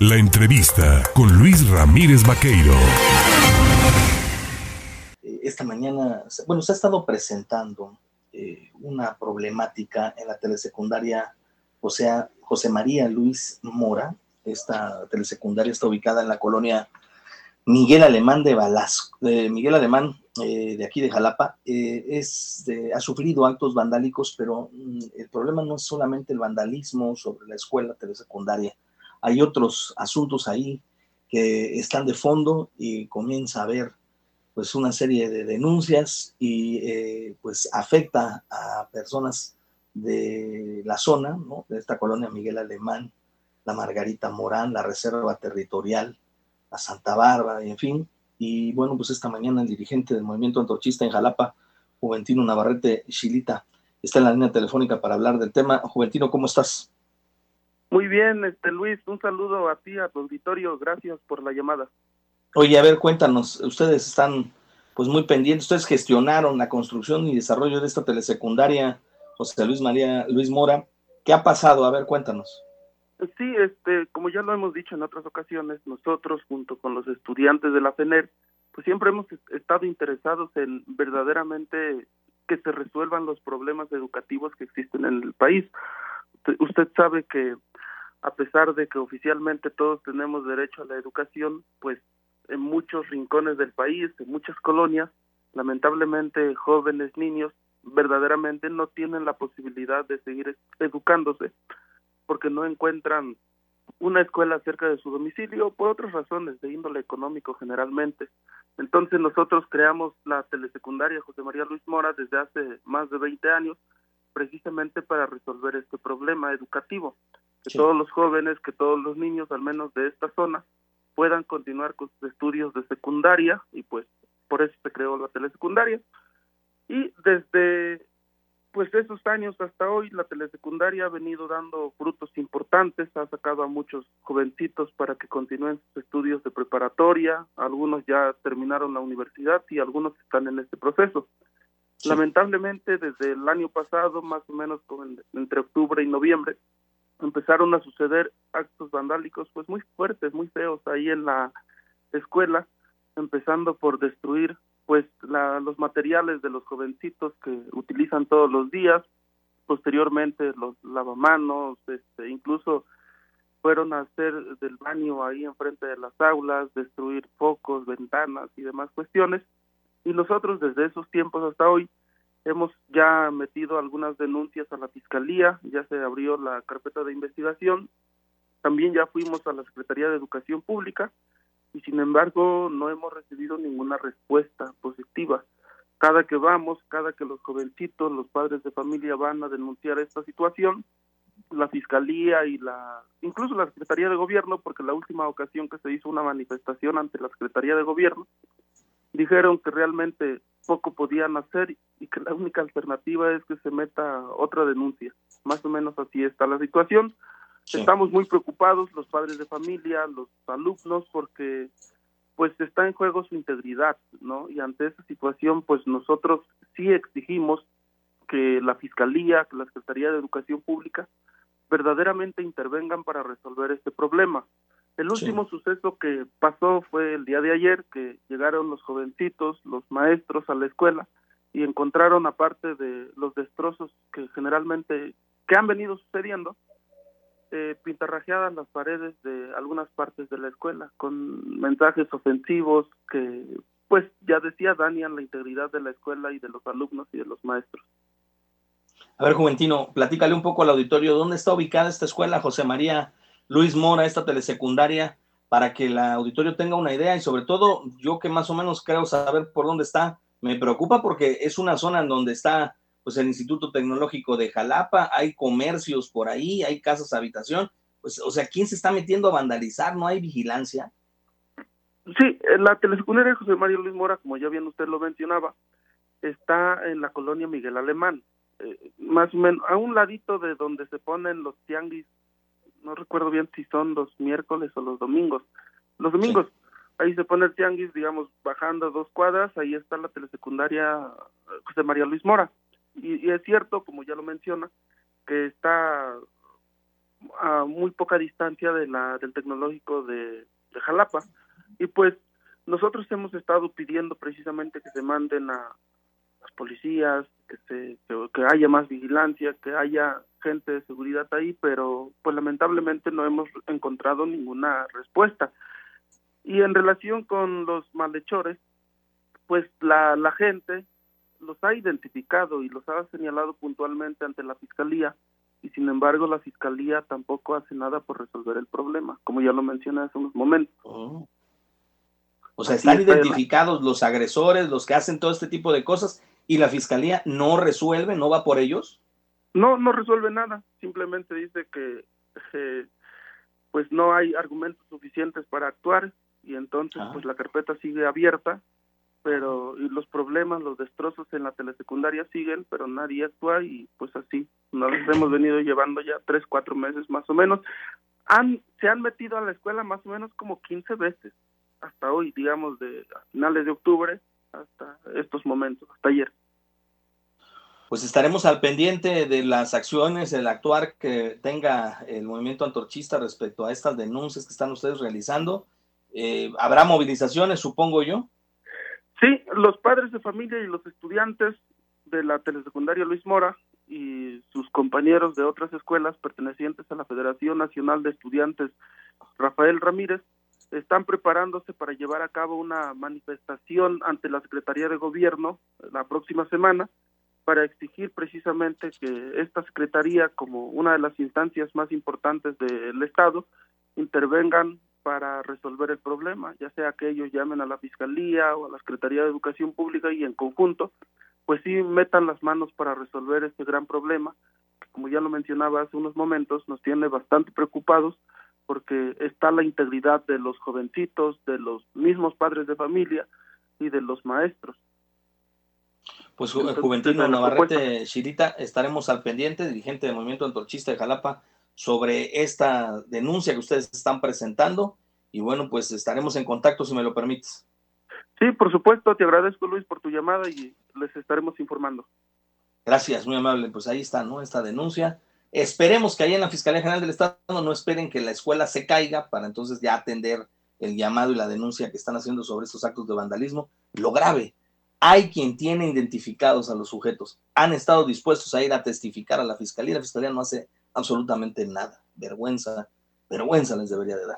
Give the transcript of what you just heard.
La entrevista con Luis Ramírez Vaqueiro. Esta mañana, bueno, se ha estado presentando eh, una problemática en la telesecundaria o sea, José María Luis Mora. Esta telesecundaria está ubicada en la colonia Miguel Alemán de Balasco, Miguel Alemán eh, de aquí de Jalapa, eh, es ha sufrido actos vandálicos, pero mm, el problema no es solamente el vandalismo sobre la escuela telesecundaria, hay otros asuntos ahí que están de fondo y comienza a haber pues una serie de denuncias y eh, pues afecta a personas de la zona, de esta colonia Miguel Alemán, la Margarita Morán, la Reserva Territorial, la Santa Bárbara, y en fin. Y bueno, pues esta mañana el dirigente del movimiento antorchista en Jalapa, Juventino Navarrete Chilita, está en la línea telefónica para hablar del tema. Juventino, ¿cómo estás? Muy bien, este Luis, un saludo a ti, a tu auditorio, gracias por la llamada. Oye, a ver, cuéntanos, ustedes están pues muy pendientes, ustedes gestionaron la construcción y desarrollo de esta telesecundaria, José Luis María Luis Mora, ¿qué ha pasado? A ver, cuéntanos. Sí, este, como ya lo hemos dicho en otras ocasiones, nosotros junto con los estudiantes de la FENER, pues siempre hemos estado interesados en verdaderamente que se resuelvan los problemas educativos que existen en el país. Usted sabe que a pesar de que oficialmente todos tenemos derecho a la educación, pues en muchos rincones del país, en muchas colonias, lamentablemente jóvenes, niños, verdaderamente no tienen la posibilidad de seguir educándose porque no encuentran una escuela cerca de su domicilio por otras razones de índole económico generalmente. Entonces nosotros creamos la telesecundaria José María Luis Mora desde hace más de 20 años precisamente para resolver este problema educativo que todos los jóvenes, que todos los niños, al menos de esta zona, puedan continuar con sus estudios de secundaria y pues por eso se creó la telesecundaria. Y desde pues esos años hasta hoy la telesecundaria ha venido dando frutos importantes, ha sacado a muchos jovencitos para que continúen sus estudios de preparatoria, algunos ya terminaron la universidad y algunos están en este proceso. Lamentablemente desde el año pasado, más o menos con entre octubre y noviembre, empezaron a suceder actos vandálicos pues muy fuertes, muy feos ahí en la escuela, empezando por destruir pues la, los materiales de los jovencitos que utilizan todos los días, posteriormente los lavamanos, este, incluso fueron a hacer del baño ahí enfrente de las aulas, destruir focos, ventanas y demás cuestiones. Y nosotros desde esos tiempos hasta hoy Hemos ya metido algunas denuncias a la Fiscalía, ya se abrió la carpeta de investigación, también ya fuimos a la Secretaría de Educación Pública y sin embargo no hemos recibido ninguna respuesta positiva. Cada que vamos, cada que los jovencitos, los padres de familia van a denunciar esta situación, la Fiscalía y la, incluso la Secretaría de Gobierno, porque la última ocasión que se hizo una manifestación ante la Secretaría de Gobierno, dijeron que realmente poco podían hacer y que la única alternativa es que se meta otra denuncia. Más o menos así está la situación. Estamos muy preocupados los padres de familia, los alumnos, porque pues está en juego su integridad, ¿no? Y ante esa situación, pues nosotros sí exigimos que la Fiscalía, que la Secretaría de Educación Pública verdaderamente intervengan para resolver este problema. El último suceso que pasó fue el día de ayer, que llegaron los jovencitos, los maestros a la escuela y encontraron, aparte de los destrozos que generalmente, que han venido sucediendo, eh, pintarrajeadas las paredes de algunas partes de la escuela con mensajes ofensivos que, pues ya decía, dañan la integridad de la escuela y de los alumnos y de los maestros. A ver, Juventino, platícale un poco al auditorio, ¿dónde está ubicada esta escuela, José María Luis Mora, esta telesecundaria, para que el auditorio tenga una idea y sobre todo yo que más o menos creo saber por dónde está, me preocupa porque es una zona en donde está pues el Instituto Tecnológico de Jalapa, hay comercios por ahí, hay casas habitación, pues o sea, ¿quién se está metiendo a vandalizar? ¿No hay vigilancia? Sí, la telesecundaria José María Luis Mora, como ya bien usted lo mencionaba, está en la colonia Miguel Alemán, eh, más o menos a un ladito de donde se ponen los tianguis no recuerdo bien si son los miércoles o los domingos. Los domingos, ahí se pone el tianguis, digamos, bajando dos cuadras, ahí está la telesecundaria José María Luis Mora. Y, es cierto, como ya lo menciona, que está a muy poca distancia de la del tecnológico de, de Jalapa. Y pues nosotros hemos estado pidiendo precisamente que se manden a las policías, que se que, haya más vigilancia, que haya gente de seguridad ahí, pero pues lamentablemente no hemos encontrado ninguna respuesta. Y en relación con los malhechores, pues la, la gente los ha identificado y los ha señalado puntualmente ante la fiscalía y sin embargo la fiscalía tampoco hace nada por resolver el problema, como ya lo mencioné hace unos momentos. Oh. O sea, están identificados los agresores, los que hacen todo este tipo de cosas y la fiscalía no resuelve, no va por ellos. No, no resuelve nada, simplemente dice que eh, pues no hay argumentos suficientes para actuar y entonces ah. pues la carpeta sigue abierta pero y los problemas, los destrozos en la telesecundaria siguen, pero nadie actúa y pues así nos hemos venido llevando ya tres, cuatro meses más o menos. Han, se han metido a la escuela más o menos como 15 veces hasta hoy, digamos, de finales de octubre hasta estos momentos, hasta ayer. Pues estaremos al pendiente de las acciones, el actuar que tenga el movimiento antorchista respecto a estas denuncias que están ustedes realizando. Eh, ¿Habrá movilizaciones, supongo yo? Sí, los padres de familia y los estudiantes de la telesecundaria Luis Mora y sus compañeros de otras escuelas pertenecientes a la Federación Nacional de Estudiantes Rafael Ramírez están preparándose para llevar a cabo una manifestación ante la Secretaría de Gobierno la próxima semana para exigir precisamente que esta Secretaría, como una de las instancias más importantes del Estado, intervengan para resolver el problema, ya sea que ellos llamen a la Fiscalía o a la Secretaría de Educación Pública y en conjunto, pues sí metan las manos para resolver este gran problema, que como ya lo mencionaba hace unos momentos, nos tiene bastante preocupados porque está la integridad de los jovencitos, de los mismos padres de familia y de los maestros. Pues Juventino Navarrete Chirita, estaremos al pendiente, dirigente del Movimiento Antorchista de Jalapa, sobre esta denuncia que ustedes están presentando y bueno, pues estaremos en contacto si me lo permites. Sí, por supuesto, te agradezco Luis por tu llamada y les estaremos informando. Gracias, muy amable. Pues ahí está, ¿no? Esta denuncia. Esperemos que ahí en la Fiscalía General del Estado no esperen que la escuela se caiga para entonces ya atender el llamado y la denuncia que están haciendo sobre estos actos de vandalismo. Lo grave, hay quien tiene identificados a los sujetos, han estado dispuestos a ir a testificar a la Fiscalía, la Fiscalía no hace absolutamente nada. Vergüenza, vergüenza les debería de dar.